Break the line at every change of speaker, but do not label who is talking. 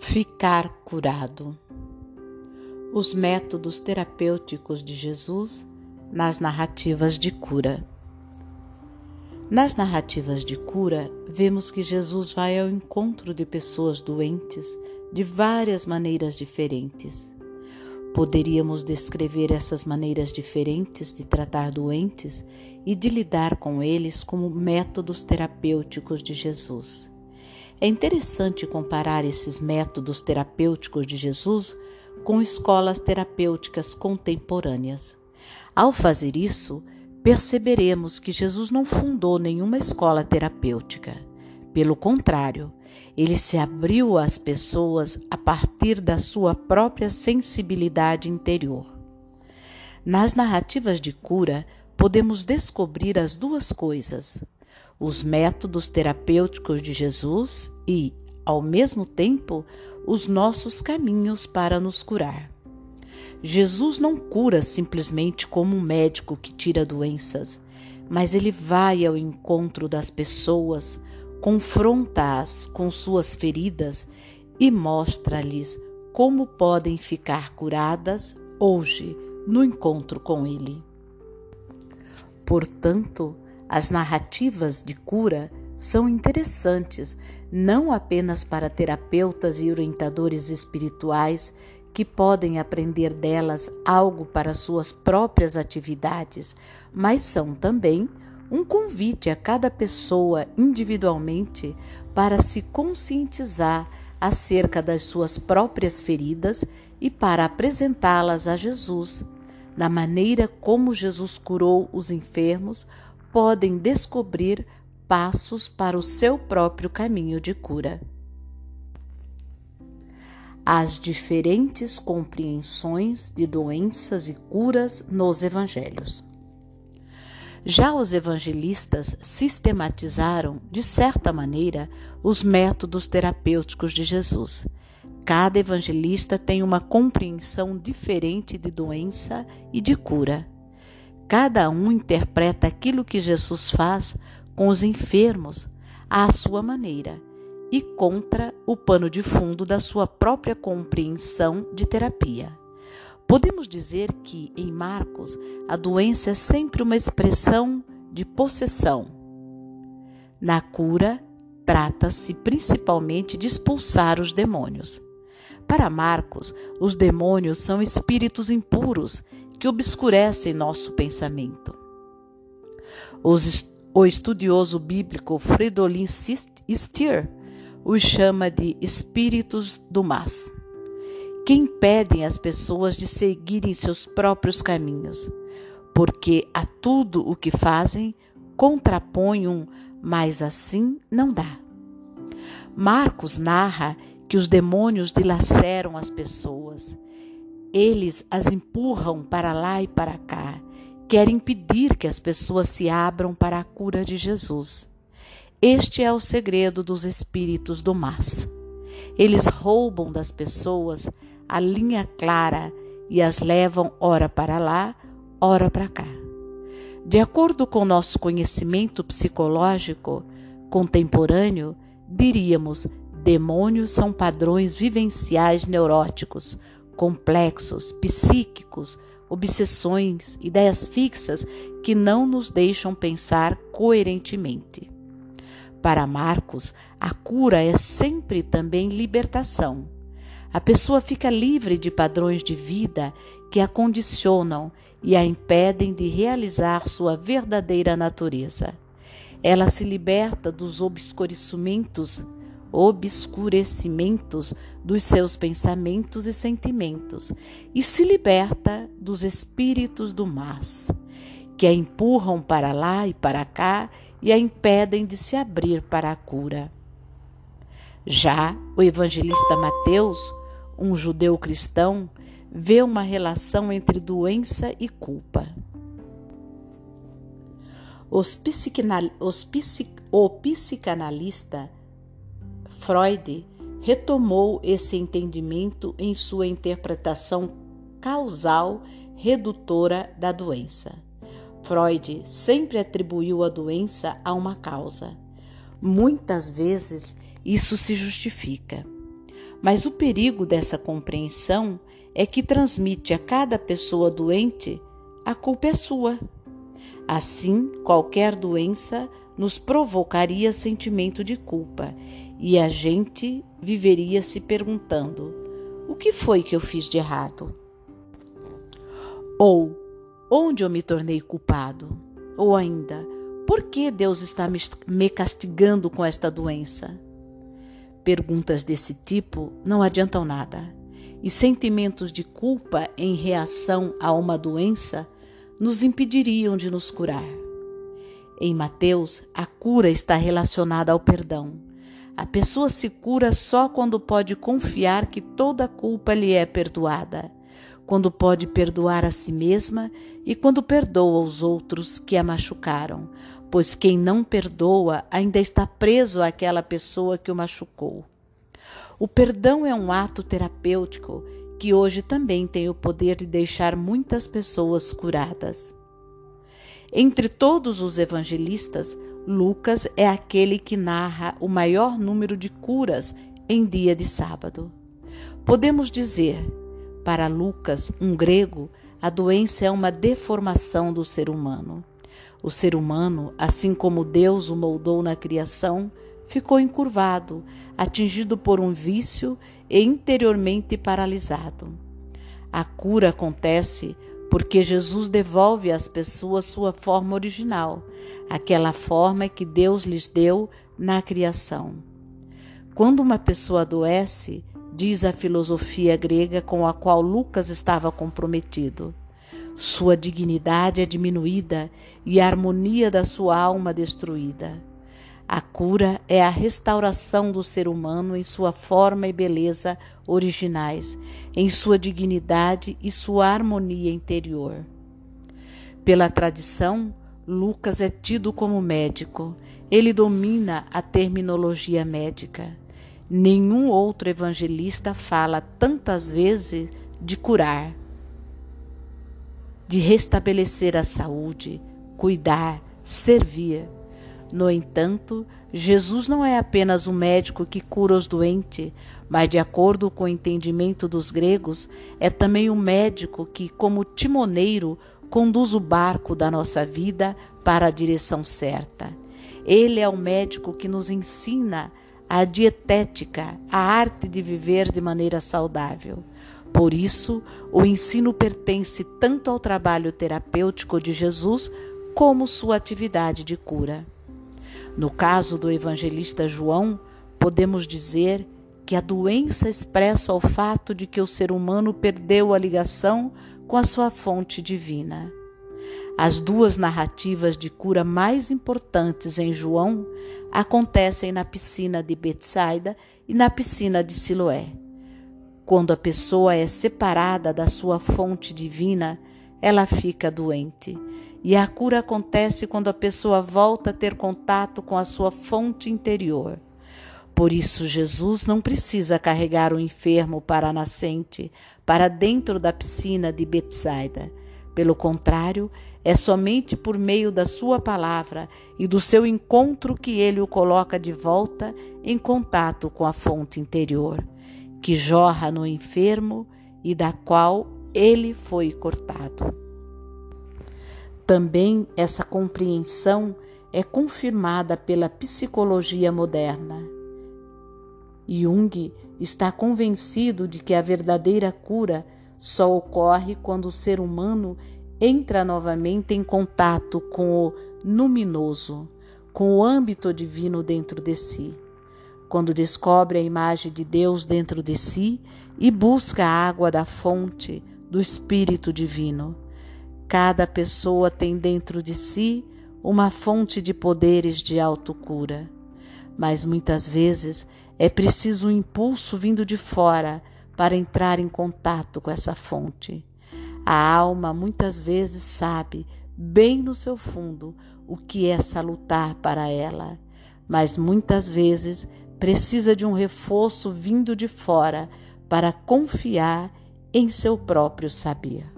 Ficar curado. Os métodos terapêuticos de Jesus nas narrativas de cura. Nas narrativas de cura, vemos que Jesus vai ao encontro de pessoas doentes de várias maneiras diferentes. Poderíamos descrever essas maneiras diferentes de tratar doentes e de lidar com eles como métodos terapêuticos de Jesus. É interessante comparar esses métodos terapêuticos de Jesus com escolas terapêuticas contemporâneas. Ao fazer isso, perceberemos que Jesus não fundou nenhuma escola terapêutica. Pelo contrário, ele se abriu às pessoas a partir da sua própria sensibilidade interior. Nas narrativas de cura, podemos descobrir as duas coisas: os métodos terapêuticos de Jesus e, ao mesmo tempo, os nossos caminhos para nos curar. Jesus não cura simplesmente como um médico que tira doenças, mas ele vai ao encontro das pessoas, confronta-as com suas feridas e mostra-lhes como podem ficar curadas hoje no encontro com ele. Portanto, as narrativas de cura são interessantes não apenas para terapeutas e orientadores espirituais que podem aprender delas algo para suas próprias atividades, mas são também um convite a cada pessoa individualmente para se conscientizar acerca das suas próprias feridas e para apresentá-las a Jesus, da maneira como Jesus curou os enfermos podem descobrir passos para o seu próprio caminho de cura. As diferentes compreensões de doenças e curas nos evangelhos. Já os evangelistas sistematizaram, de certa maneira, os métodos terapêuticos de Jesus. Cada evangelista tem uma compreensão diferente de doença e de cura. Cada um interpreta aquilo que Jesus faz com os enfermos à sua maneira e contra o pano de fundo da sua própria compreensão de terapia. Podemos dizer que, em Marcos, a doença é sempre uma expressão de possessão. Na cura, trata-se principalmente de expulsar os demônios. Para Marcos, os demônios são espíritos impuros que obscurecem nosso pensamento. Os, o estudioso bíblico Fridolin Stier os chama de espíritos do mas, que impedem as pessoas de seguirem seus próprios caminhos, porque a tudo o que fazem contrapõem um mas assim não dá. Marcos narra que os demônios dilaceram as pessoas eles as empurram para lá e para cá, querem impedir que as pessoas se abram para a cura de Jesus. Este é o segredo dos espíritos do mas. Eles roubam das pessoas a linha clara e as levam ora para lá, ora para cá. De acordo com nosso conhecimento psicológico contemporâneo, diríamos: demônios são padrões vivenciais neuróticos complexos, psíquicos, obsessões, ideias fixas que não nos deixam pensar coerentemente. Para Marcos, a cura é sempre também libertação. A pessoa fica livre de padrões de vida que a condicionam e a impedem de realizar sua verdadeira natureza. Ela se liberta dos obscurecimentos obscurecimentos dos seus pensamentos e sentimentos e se liberta dos espíritos do mas, que a empurram para lá e para cá e a impedem de se abrir para a cura. Já o evangelista Mateus, um judeu cristão, vê uma relação entre doença e culpa. Os os psic, o psicanalista Freud retomou esse entendimento em sua interpretação causal redutora da doença. Freud sempre atribuiu a doença a uma causa. Muitas vezes isso se justifica. Mas o perigo dessa compreensão é que transmite a cada pessoa doente a culpa é sua. Assim, qualquer doença nos provocaria sentimento de culpa e a gente viveria se perguntando: o que foi que eu fiz de errado? Ou onde eu me tornei culpado? Ou ainda, por que Deus está me castigando com esta doença? Perguntas desse tipo não adiantam nada, e sentimentos de culpa em reação a uma doença nos impediriam de nos curar. Em Mateus, a cura está relacionada ao perdão. A pessoa se cura só quando pode confiar que toda culpa lhe é perdoada, quando pode perdoar a si mesma e quando perdoa os outros que a machucaram, pois quem não perdoa ainda está preso àquela pessoa que o machucou. O perdão é um ato terapêutico que hoje também tem o poder de deixar muitas pessoas curadas. Entre todos os evangelistas, Lucas é aquele que narra o maior número de curas em dia de sábado. Podemos dizer, para Lucas, um grego, a doença é uma deformação do ser humano. O ser humano, assim como Deus o moldou na criação, ficou encurvado, atingido por um vício e interiormente paralisado. A cura acontece porque Jesus devolve às pessoas sua forma original, aquela forma que Deus lhes deu na criação. Quando uma pessoa adoece, diz a filosofia grega com a qual Lucas estava comprometido, sua dignidade é diminuída e a harmonia da sua alma destruída. A cura é a restauração do ser humano em sua forma e beleza originais, em sua dignidade e sua harmonia interior. Pela tradição, Lucas é tido como médico. Ele domina a terminologia médica. Nenhum outro evangelista fala tantas vezes de curar, de restabelecer a saúde, cuidar, servir. No entanto, Jesus não é apenas um médico que cura os doentes, mas, de acordo com o entendimento dos gregos, é também um médico que, como timoneiro, conduz o barco da nossa vida para a direção certa. Ele é o médico que nos ensina a dietética, a arte de viver de maneira saudável. Por isso, o ensino pertence tanto ao trabalho terapêutico de Jesus como sua atividade de cura. No caso do evangelista João, podemos dizer que a doença expressa o fato de que o ser humano perdeu a ligação com a sua fonte divina. As duas narrativas de cura mais importantes em João acontecem na piscina de Betsaida e na piscina de Siloé. Quando a pessoa é separada da sua fonte divina, ela fica doente e a cura acontece quando a pessoa volta a ter contato com a sua fonte interior. Por isso, Jesus não precisa carregar o enfermo para a nascente, para dentro da piscina de Betsaida. Pelo contrário, é somente por meio da sua palavra e do seu encontro que ele o coloca de volta em contato com a fonte interior, que jorra no enfermo e da qual ele foi cortado. Também essa compreensão é confirmada pela psicologia moderna. Jung está convencido de que a verdadeira cura só ocorre quando o ser humano entra novamente em contato com o luminoso, com o âmbito divino dentro de si. Quando descobre a imagem de Deus dentro de si e busca a água da fonte do Espírito Divino. Cada pessoa tem dentro de si uma fonte de poderes de autocura, mas muitas vezes é preciso um impulso vindo de fora para entrar em contato com essa fonte. A alma muitas vezes sabe, bem no seu fundo, o que é salutar para ela, mas muitas vezes precisa de um reforço vindo de fora para confiar em seu próprio saber.